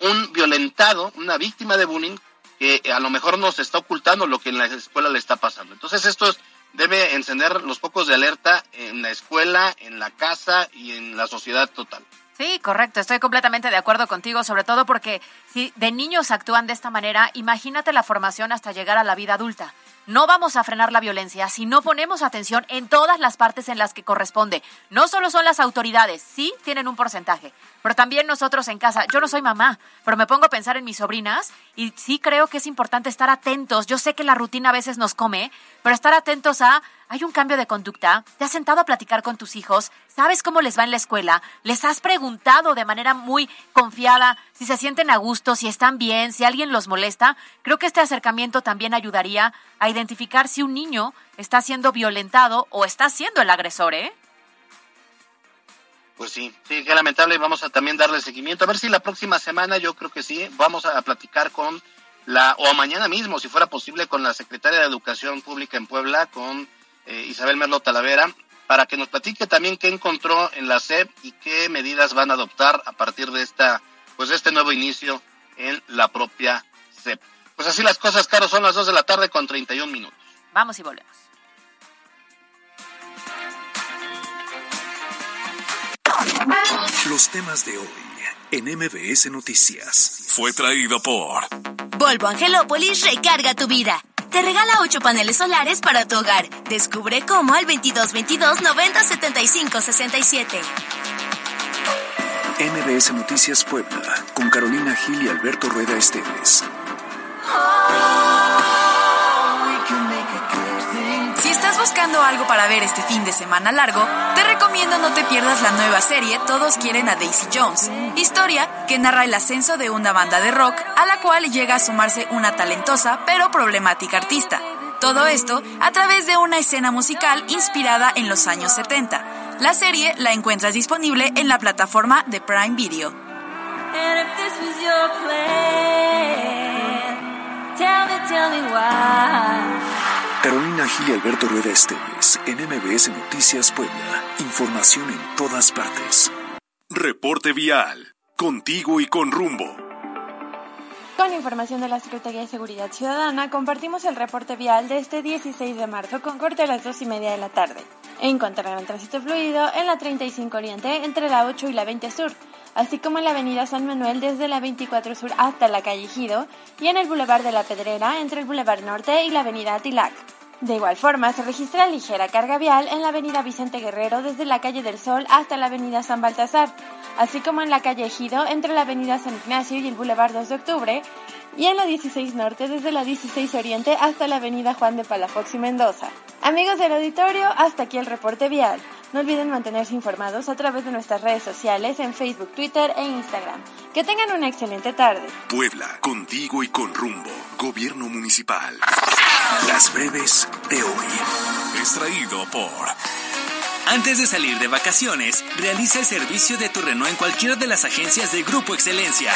un violentado, una víctima de bullying, que a lo mejor nos está ocultando lo que en la escuela le está pasando. Entonces esto debe encender los focos de alerta en la escuela, en la casa y en la sociedad total. Sí, correcto, estoy completamente de acuerdo contigo, sobre todo porque si de niños actúan de esta manera, imagínate la formación hasta llegar a la vida adulta. No vamos a frenar la violencia si no ponemos atención en todas las partes en las que corresponde. No solo son las autoridades, sí tienen un porcentaje, pero también nosotros en casa. Yo no soy mamá, pero me pongo a pensar en mis sobrinas y sí creo que es importante estar atentos. Yo sé que la rutina a veces nos come, pero estar atentos a ¿Hay un cambio de conducta? ¿Te has sentado a platicar con tus hijos? ¿Sabes cómo les va en la escuela? ¿Les has preguntado de manera muy confiada si se sienten a gusto, si están bien, si alguien los molesta? Creo que este acercamiento también ayudaría a identificar si un niño está siendo violentado o está siendo el agresor, ¿eh? Pues sí, sí, qué lamentable. Vamos a también darle seguimiento. A ver si la próxima semana, yo creo que sí, vamos a platicar con la, o mañana mismo, si fuera posible, con la secretaria de Educación Pública en Puebla, con eh, Isabel Merlo Talavera, para que nos platique también qué encontró en la SEP y qué medidas van a adoptar a partir de esta, pues este nuevo inicio en la propia SEP. Pues así las cosas, Caro, son las 2 de la tarde con 31 minutos. Vamos y volvemos. Los temas de hoy en MBS Noticias. Fue traído por Volvo Angelópolis recarga tu vida. Te regala 8 paneles solares para tu hogar. Descubre cómo al 2222 90 75 67. MBS Noticias Puebla, con Carolina Gil y Alberto Rueda Esteves. Si estás buscando algo para ver este fin de semana largo, te recomiendo no te pierdas la nueva serie Todos quieren a Daisy Jones, historia que narra el ascenso de una banda de rock a la cual llega a sumarse una talentosa pero problemática artista. Todo esto a través de una escena musical inspirada en los años 70. La serie la encuentras disponible en la plataforma de Prime Video. Carolina Gil y Alberto Rueda Esteves, en MBS Noticias Puebla. Información en todas partes. Reporte Vial. Contigo y con rumbo. Con información de la Secretaría de Seguridad Ciudadana, compartimos el reporte vial de este 16 de marzo con corte a las 2 y media de la tarde. Encontrarán tránsito fluido en la 35 Oriente entre la 8 y la 20 Sur, así como en la Avenida San Manuel desde la 24 Sur hasta la calle Gido y en el Boulevard de la Pedrera entre el Boulevard Norte y la Avenida Tilac. De igual forma, se registra ligera carga vial en la avenida Vicente Guerrero desde la calle del Sol hasta la avenida San Baltasar, así como en la calle Ejido entre la avenida San Ignacio y el Boulevard 2 de Octubre, y en la 16 Norte desde la 16 Oriente hasta la avenida Juan de Palafox y Mendoza. Amigos del auditorio, hasta aquí el reporte vial. No olviden mantenerse informados a través de nuestras redes sociales en Facebook, Twitter e Instagram. Que tengan una excelente tarde. Puebla, contigo y con rumbo. Gobierno municipal. Las breves de hoy. Extraído por Antes de salir de vacaciones, realiza el servicio de tu Renault en cualquiera de las agencias de Grupo Excelencia.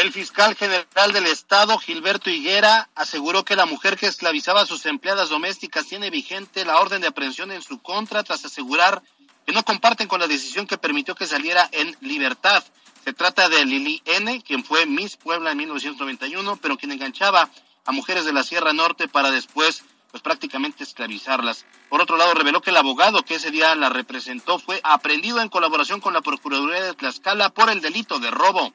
El fiscal general del Estado, Gilberto Higuera, aseguró que la mujer que esclavizaba a sus empleadas domésticas tiene vigente la orden de aprehensión en su contra tras asegurar que no comparten con la decisión que permitió que saliera en libertad. Se trata de Lili N., quien fue Miss Puebla en 1991, pero quien enganchaba a mujeres de la Sierra Norte para después, pues prácticamente esclavizarlas. Por otro lado, reveló que el abogado que ese día la representó fue aprendido en colaboración con la Procuraduría de Tlaxcala por el delito de robo.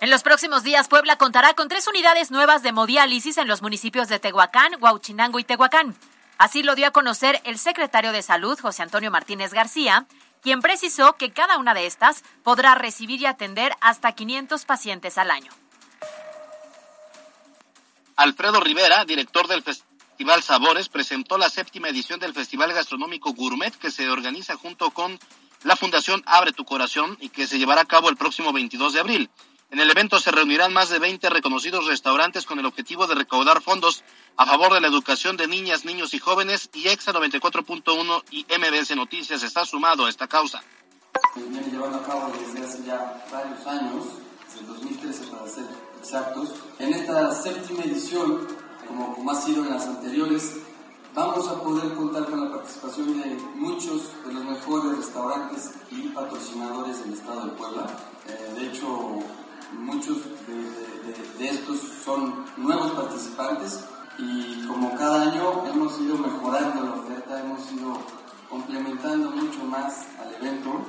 En los próximos días, Puebla contará con tres unidades nuevas de hemodiálisis en los municipios de Tehuacán, Huauchinango y Tehuacán. Así lo dio a conocer el secretario de Salud, José Antonio Martínez García, quien precisó que cada una de estas podrá recibir y atender hasta 500 pacientes al año. Alfredo Rivera, director del Festival Sabores, presentó la séptima edición del Festival Gastronómico Gourmet que se organiza junto con la Fundación Abre tu Corazón y que se llevará a cabo el próximo 22 de abril. En el evento se reunirán más de 20 reconocidos restaurantes con el objetivo de recaudar fondos a favor de la educación de niñas, niños y jóvenes y EXA 94.1 y MBS Noticias está sumado a esta causa. Se viene llevando a cabo desde hace ya varios años, desde 2013 para ser exactos. En esta séptima edición, como, como ha sido en las anteriores, vamos a poder contar con la participación de muchos de los mejores restaurantes y patrocinadores del estado de Puebla. Eh, de hecho, muchos de, estos son nuevos participantes y como cada año hemos ido mejorando la oferta, hemos ido complementando mucho más al evento.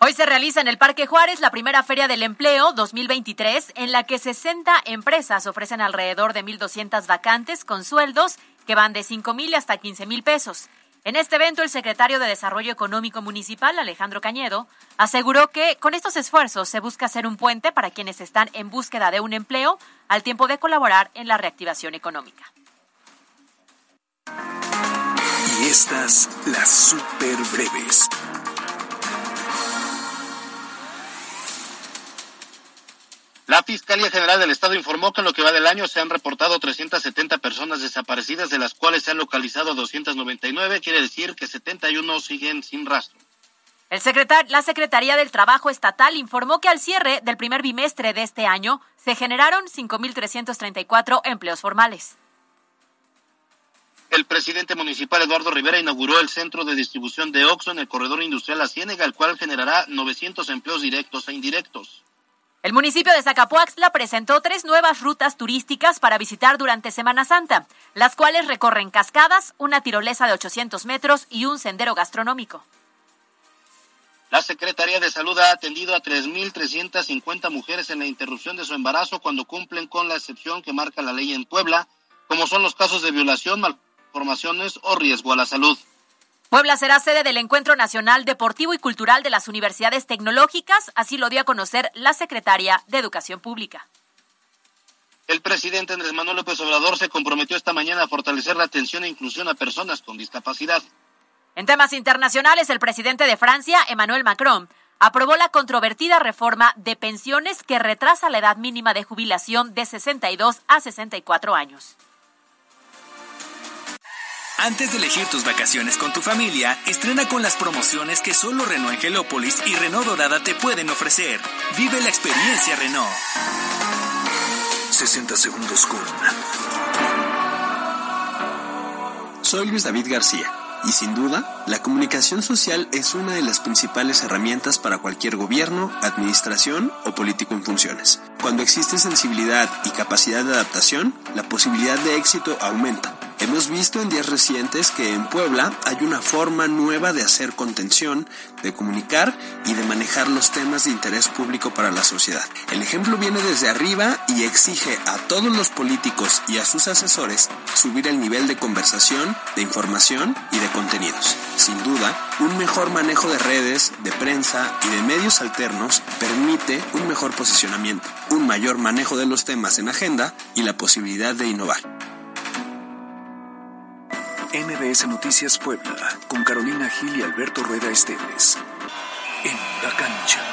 Hoy se realiza en el Parque Juárez la primera Feria del Empleo 2023, en la que 60 empresas ofrecen alrededor de 1.200 vacantes con sueldos que van de 5 mil hasta 15 mil pesos. En este evento, el secretario de Desarrollo Económico Municipal, Alejandro Cañedo, aseguró que con estos esfuerzos se busca hacer un puente para quienes están en búsqueda de un empleo al tiempo de colaborar en la reactivación económica. Y estas, las super breves. La Fiscalía General del Estado informó que en lo que va del año se han reportado 370 personas desaparecidas, de las cuales se han localizado 299, quiere decir que 71 siguen sin rastro. El secretar la Secretaría del Trabajo Estatal informó que al cierre del primer bimestre de este año se generaron 5.334 empleos formales. El presidente municipal Eduardo Rivera inauguró el centro de distribución de Oxo en el corredor industrial La Ciénega, el cual generará 900 empleos directos e indirectos. El municipio de Zacapuaxtla presentó tres nuevas rutas turísticas para visitar durante Semana Santa, las cuales recorren cascadas, una tirolesa de 800 metros y un sendero gastronómico. La Secretaría de Salud ha atendido a 3.350 mujeres en la interrupción de su embarazo cuando cumplen con la excepción que marca la ley en Puebla, como son los casos de violación, malformaciones o riesgo a la salud. Puebla será sede del Encuentro Nacional Deportivo y Cultural de las Universidades Tecnológicas, así lo dio a conocer la secretaria de Educación Pública. El presidente Andrés Manuel López Obrador se comprometió esta mañana a fortalecer la atención e inclusión a personas con discapacidad. En temas internacionales, el presidente de Francia, Emmanuel Macron, aprobó la controvertida reforma de pensiones que retrasa la edad mínima de jubilación de 62 a 64 años. Antes de elegir tus vacaciones con tu familia, estrena con las promociones que solo Renault Angelópolis y Renault Dorada te pueden ofrecer. Vive la experiencia Renault. 60 segundos con. Soy Luis David García. Y sin duda, la comunicación social es una de las principales herramientas para cualquier gobierno, administración o político en funciones. Cuando existe sensibilidad y capacidad de adaptación, la posibilidad de éxito aumenta. Hemos visto en días recientes que en Puebla hay una forma nueva de hacer contención, de comunicar y de manejar los temas de interés público para la sociedad. El ejemplo viene desde arriba y exige a todos los políticos y a sus asesores subir el nivel de conversación, de información y de contenidos. Sin duda, un mejor manejo de redes, de prensa y de medios alternos permite un mejor posicionamiento, un mayor manejo de los temas en agenda y la posibilidad de innovar. MBS Noticias Puebla, con Carolina Gil y Alberto Rueda Esteves. En la cancha.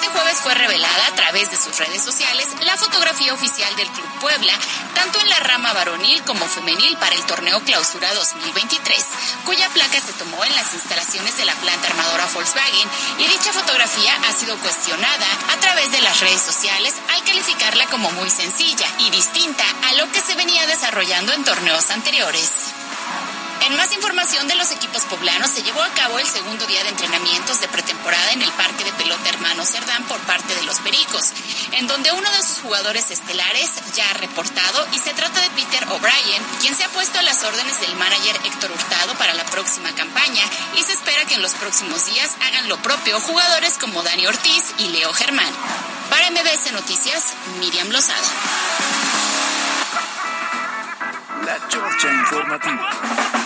Este jueves fue revelada a través de sus redes sociales la fotografía oficial del Club Puebla, tanto en la rama varonil como femenil para el torneo Clausura 2023, cuya placa se tomó en las instalaciones de la planta armadora Volkswagen y dicha fotografía ha sido cuestionada a través de las redes sociales al calificarla como muy sencilla y distinta a lo que se venía desarrollando en torneos anteriores. En más información de los equipos poblanos, se llevó a cabo el segundo día de entrenamientos de pretemporada en el Parque de Pelota Hermano Cerdán por parte de los Pericos, en donde uno de sus jugadores estelares ya ha reportado y se trata de Peter O'Brien, quien se ha puesto a las órdenes del manager Héctor Hurtado para la próxima campaña y se espera que en los próximos días hagan lo propio jugadores como Dani Ortiz y Leo Germán. Para MBS Noticias, Miriam Lozada. La Chorcha Informativa.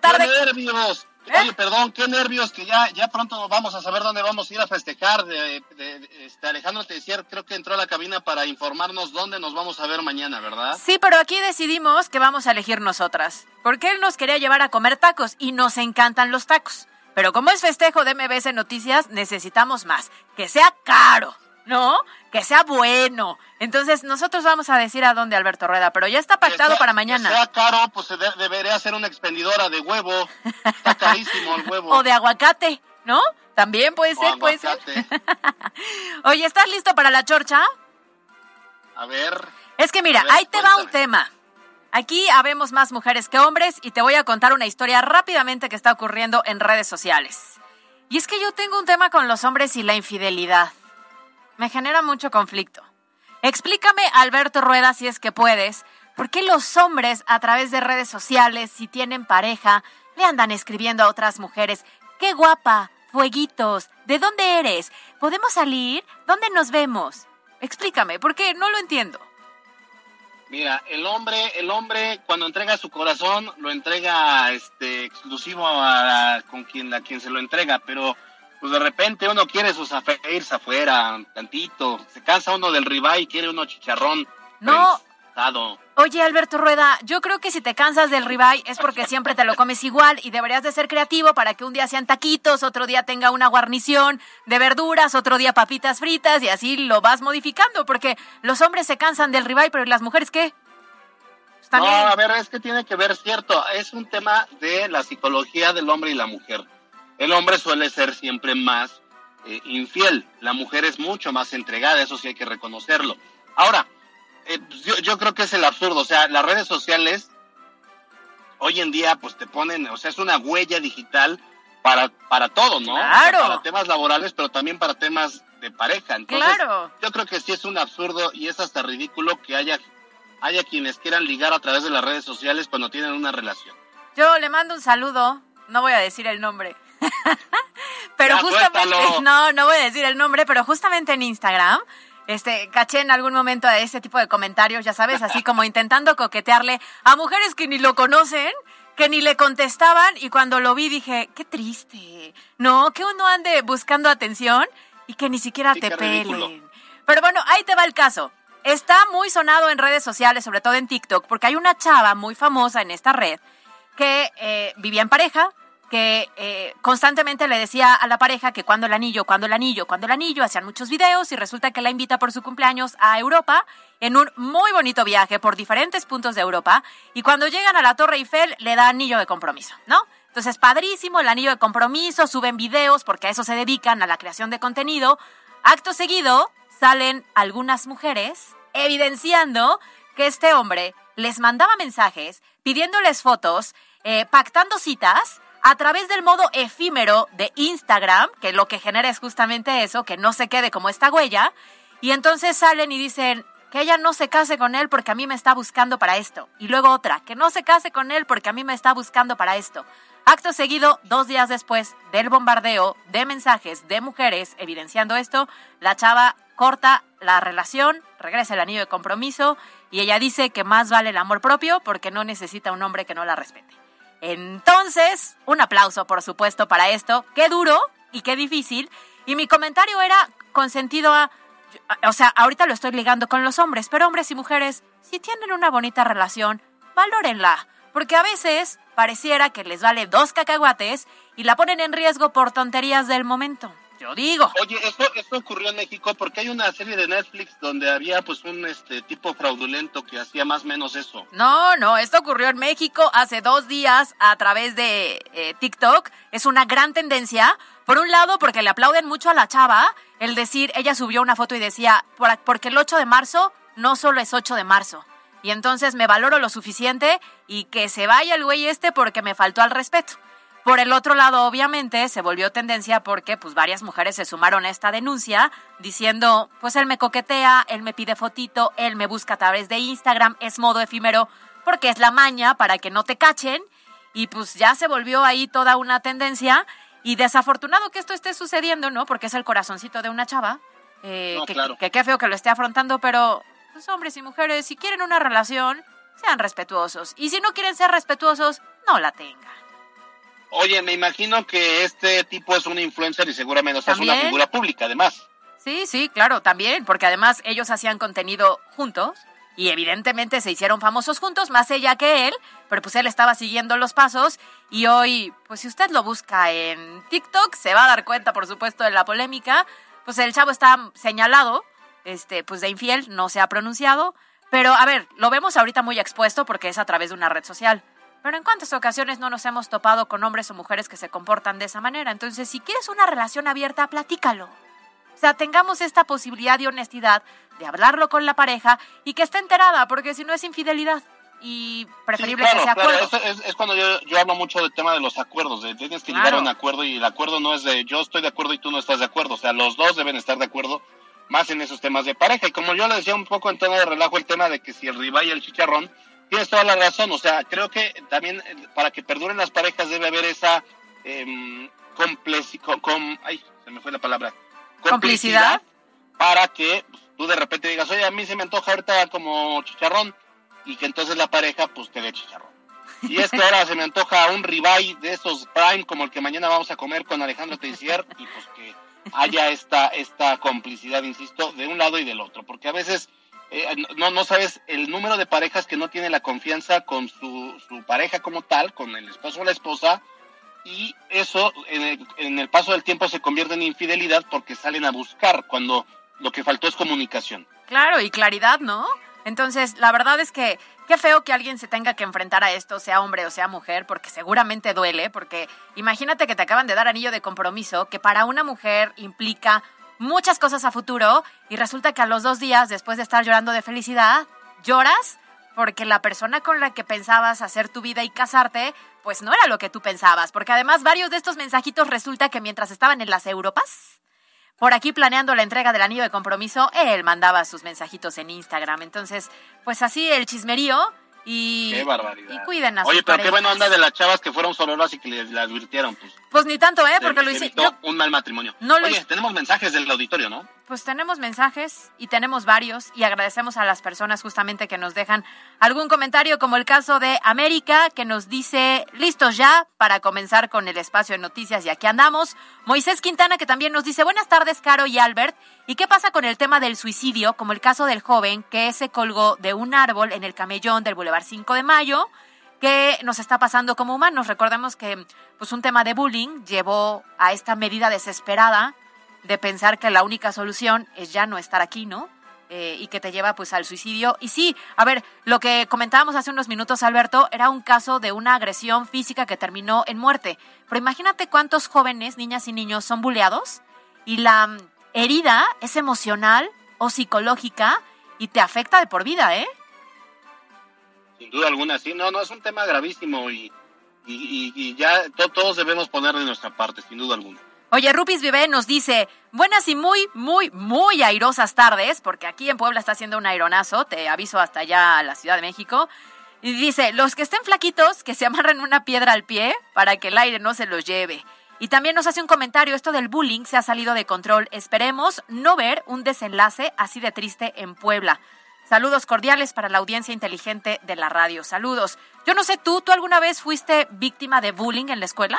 Tarde. ¡Qué nervios! Oye, perdón, qué nervios que ya, ya pronto vamos a saber dónde vamos a ir a festejar. De, de- este, Alejandro te decía, creo que entró a la cabina para informarnos dónde nos vamos a ver mañana, ¿verdad? Sí, pero aquí decidimos que vamos a elegir nosotras. Porque él nos quería llevar a comer tacos y nos encantan los tacos. Pero como es festejo de MBS Noticias, necesitamos más. Que sea caro. ¿No? Que sea bueno. Entonces, nosotros vamos a decir a dónde, Alberto Rueda, pero ya está pactado para mañana. Que sea caro, pues se debería ser una expendidora de huevo. Está carísimo el huevo. <laughs> O de aguacate, ¿no? También puede ser, puede ser. <laughs> Oye, ¿estás listo para la chorcha? A ver. Es que mira, ahí te va un tema. Aquí habemos más mujeres que hombres y te voy a contar una historia rápidamente que está ocurriendo en redes sociales. Y es que yo tengo un tema con los hombres y la infidelidad. Me genera mucho conflicto. Explícame, Alberto Rueda, si es que puedes, por qué los hombres a través de redes sociales, si tienen pareja, le andan escribiendo a otras mujeres, qué guapa, fueguitos, ¿de dónde eres? ¿Podemos salir? ¿Dónde nos vemos? Explícame, porque no lo entiendo. Mira, el hombre, el hombre cuando entrega su corazón lo entrega este exclusivo a, con quien a quien se lo entrega, pero pues de repente uno quiere sus irse afuera tantito, se cansa uno del ribeye y quiere uno chicharrón. No. Oye, Alberto Rueda, yo creo que si te cansas del ribeye es porque siempre te lo comes igual y deberías de ser creativo para que un día sean taquitos, otro día tenga una guarnición de verduras, otro día papitas fritas y así lo vas modificando porque los hombres se cansan del ribeye, pero ¿y las mujeres qué? Pues no, a ver, es que tiene que ver, cierto, es un tema de la psicología del hombre y la mujer. El hombre suele ser siempre más eh, infiel, la mujer es mucho más entregada, eso sí hay que reconocerlo. Ahora, eh, pues, yo, yo creo que es el absurdo. O sea, las redes sociales hoy en día pues te ponen, o sea, es una huella digital para, para todo, ¿no? Claro. para temas laborales, pero también para temas de pareja. Entonces, claro. yo creo que sí es un absurdo y es hasta ridículo que haya, haya quienes quieran ligar a través de las redes sociales cuando tienen una relación. Yo le mando un saludo, no voy a decir el nombre. <laughs> pero justamente, <laughs> no, no voy a decir el nombre, pero justamente en Instagram este, caché en algún momento a ese tipo de comentarios, ya sabes, así como intentando coquetearle a mujeres que ni lo conocen, que ni le contestaban, y cuando lo vi dije, qué triste, no, que uno ande buscando atención y que ni siquiera te pelen. Pero bueno, ahí te va el caso. Está muy sonado en redes sociales, sobre todo en TikTok, porque hay una chava muy famosa en esta red que eh, vivía en pareja, que eh, constantemente le decía a la pareja que cuando el anillo, cuando el anillo, cuando el anillo, hacían muchos videos y resulta que la invita por su cumpleaños a Europa en un muy bonito viaje por diferentes puntos de Europa y cuando llegan a la Torre Eiffel le da anillo de compromiso, ¿no? Entonces, padrísimo el anillo de compromiso, suben videos porque a eso se dedican, a la creación de contenido. Acto seguido, salen algunas mujeres evidenciando que este hombre les mandaba mensajes pidiéndoles fotos, eh, pactando citas, a través del modo efímero de Instagram, que lo que genera es justamente eso, que no se quede como esta huella, y entonces salen y dicen que ella no se case con él porque a mí me está buscando para esto, y luego otra, que no se case con él porque a mí me está buscando para esto. Acto seguido, dos días después del bombardeo de mensajes de mujeres evidenciando esto, la chava corta la relación, regresa el anillo de compromiso y ella dice que más vale el amor propio porque no necesita un hombre que no la respete. Entonces, un aplauso, por supuesto, para esto. Qué duro y qué difícil. Y mi comentario era con sentido a, o sea, ahorita lo estoy ligando con los hombres, pero hombres y mujeres, si tienen una bonita relación, valórenla. Porque a veces pareciera que les vale dos cacahuates y la ponen en riesgo por tonterías del momento. Yo digo. Oye, esto, esto ocurrió en México porque hay una serie de Netflix donde había pues un este tipo fraudulento que hacía más o menos eso. No, no, esto ocurrió en México hace dos días a través de eh, TikTok. Es una gran tendencia. Por un lado, porque le aplauden mucho a la chava, el decir, ella subió una foto y decía, porque el 8 de marzo no solo es 8 de marzo. Y entonces me valoro lo suficiente y que se vaya el güey este porque me faltó al respeto. Por el otro lado, obviamente, se volvió tendencia porque pues varias mujeres se sumaron a esta denuncia diciendo, pues él me coquetea, él me pide fotito, él me busca a través de Instagram, es modo efímero porque es la maña para que no te cachen y pues ya se volvió ahí toda una tendencia y desafortunado que esto esté sucediendo, ¿no? Porque es el corazoncito de una chava. Eh, que, que qué feo que lo esté afrontando, pero pues hombres y mujeres, si quieren una relación, sean respetuosos. Y si no quieren ser respetuosos, no la tengan. Oye, me imagino que este tipo es un influencer y seguramente es una figura pública, además. Sí, sí, claro, también, porque además ellos hacían contenido juntos y evidentemente se hicieron famosos juntos, más ella que él, pero pues él estaba siguiendo los pasos y hoy, pues si usted lo busca en TikTok, se va a dar cuenta, por supuesto, de la polémica. pues el chavo está señalado, este, pues de infiel, no se ha pronunciado, pero a ver, lo vemos ahorita muy expuesto porque es a través de una red social. Pero en cuántas ocasiones no nos hemos topado con hombres o mujeres que se comportan de esa manera. Entonces, si quieres una relación abierta, platícalo. O sea, tengamos esta posibilidad de honestidad, de hablarlo con la pareja y que esté enterada, porque si no es infidelidad y preferible que sea acuerdo. Es, cuando yo, yo, hablo mucho del tema de los acuerdos, de tienes que llegar a un acuerdo y el acuerdo no es de yo estoy de acuerdo y tú no estás de acuerdo, o sea, los dos deben estar de acuerdo más en esos temas de pareja. Y como yo le decía un poco en tono de relajo el tema de que si el rival y el chicharrón, tienes toda la razón, o sea, creo que también eh, para que perduren las parejas debe haber esa eh, com, ay, se me fue la palabra, complicidad, para que tú de repente digas, oye, a mí se me antoja ahorita como chicharrón, y que entonces la pareja pues te dé chicharrón. Y es que ahora se me antoja un ribeye de esos prime como el que mañana vamos a comer con Alejandro Teixier y pues que haya esta, esta complicidad, insisto, de un lado y del otro, porque a veces eh, no, no sabes el número de parejas que no tiene la confianza con su, su pareja como tal, con el esposo o la esposa, y eso en el, en el paso del tiempo se convierte en infidelidad porque salen a buscar cuando lo que faltó es comunicación. Claro, y claridad, ¿no? Entonces, la verdad es que qué feo que alguien se tenga que enfrentar a esto, sea hombre o sea mujer, porque seguramente duele, porque imagínate que te acaban de dar anillo de compromiso, que para una mujer implica muchas cosas a futuro y resulta que a los dos días, después de estar llorando de felicidad, lloras porque la persona con la que pensabas hacer tu vida y casarte, pues no era lo que tú pensabas, porque además varios de estos mensajitos resulta que mientras estaban en las Europas, por aquí planeando la entrega del anillo de compromiso, él mandaba sus mensajitos en Instagram. Entonces, pues así el chismerío y, qué barbaridad. Y cuiden a Oye, pero qué bueno anda de las chavas que fueron soloras y que le, advirtieron. Pues, pues ni tanto, ¿eh? Porque lo hicieron. un mal matrimonio. No Oye, tenemos mensajes del auditorio, ¿no? Pues tenemos mensajes y tenemos varios y agradecemos a las personas justamente que nos dejan algún comentario, como el caso de América, que nos dice, listos ya para comenzar con el espacio de noticias y aquí andamos. Moisés Quintana, que también nos dice, buenas tardes, Caro y Albert. ¿Y qué pasa con el tema del suicidio, como el caso del joven que se colgó de un árbol en el camellón del Boulevard 5 de Mayo? ¿Qué nos está pasando como humanos? Recordemos que pues un tema de bullying llevó a esta medida desesperada de pensar que la única solución es ya no estar aquí, ¿no? Eh, y que te lleva pues al suicidio. Y sí, a ver, lo que comentábamos hace unos minutos, Alberto, era un caso de una agresión física que terminó en muerte. Pero imagínate cuántos jóvenes, niñas y niños son buleados y la mm, herida es emocional o psicológica y te afecta de por vida, ¿eh? Sin duda alguna, sí, no, no, es un tema gravísimo y, y, ya todos debemos poner de nuestra parte, sin duda alguna. Oye, Rupis Vive nos dice, buenas y muy, muy, muy airosas tardes, porque aquí en Puebla está haciendo un aironazo, te aviso hasta allá a la Ciudad de México. Y dice, los que estén flaquitos, que se amarren una piedra al pie para que el aire no se los lleve. Y también nos hace un comentario, esto del bullying se ha salido de control. Esperemos no ver un desenlace así de triste en Puebla. Saludos cordiales para la audiencia inteligente de la radio. Saludos. Yo no sé tú, ¿tú alguna vez fuiste víctima de bullying en la escuela?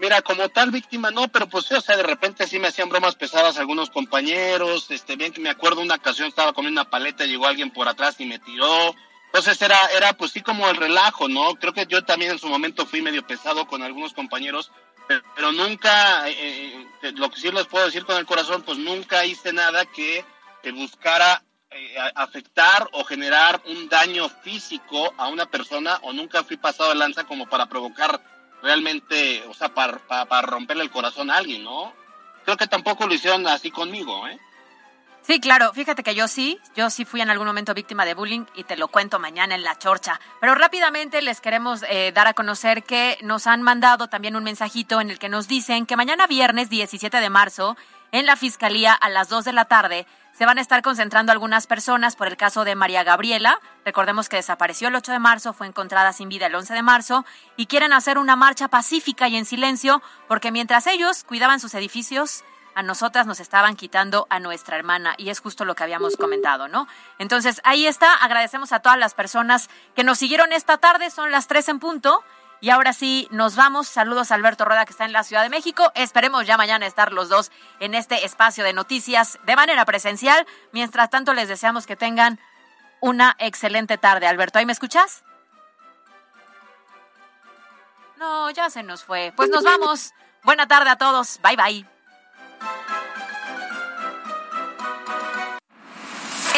Mira, como tal víctima no, pero pues o sea, de repente sí me hacían bromas pesadas algunos compañeros, este, bien que me acuerdo una ocasión estaba comiendo una paleta, llegó alguien por atrás y me tiró, entonces era, era pues sí como el relajo, ¿no? Creo que yo también en su momento fui medio pesado con algunos compañeros, pero, nunca, eh, eh, lo que sí les puedo decir con el corazón, pues nunca hice nada que, buscara eh, afectar o generar un daño físico a una persona o nunca fui pasado de lanza como para provocar realmente, o sea, para, para, romperle el corazón a alguien, ¿no? Creo que tampoco lo hicieron así conmigo, ¿eh? Sí, claro, fíjate que yo sí, yo sí fui en algún momento víctima de bullying y te lo cuento mañana en la chorcha. Pero rápidamente les queremos eh, dar a conocer que nos han mandado también un mensajito en el que nos dicen que mañana viernes 17 de marzo en la Fiscalía a las 2 de la tarde se van a estar concentrando algunas personas por el caso de María Gabriela. Recordemos que desapareció el 8 de marzo, fue encontrada sin vida el 11 de marzo y quieren hacer una marcha pacífica y en silencio porque mientras ellos cuidaban sus edificios, a nosotras nos estaban quitando a nuestra hermana y es justo lo que habíamos comentado, ¿no? Entonces, ahí está, agradecemos a todas las personas que nos siguieron esta tarde, son las 3 en punto y ahora sí, nos vamos. Saludos a Alberto Rueda, que está en la Ciudad de México. Esperemos ya mañana estar los dos en este espacio de noticias de manera presencial. Mientras tanto, les deseamos que tengan una excelente tarde. Alberto, ¿ahí me escuchas? No, ya se nos fue. Pues nos vamos. Buena tarde a todos. Bye bye.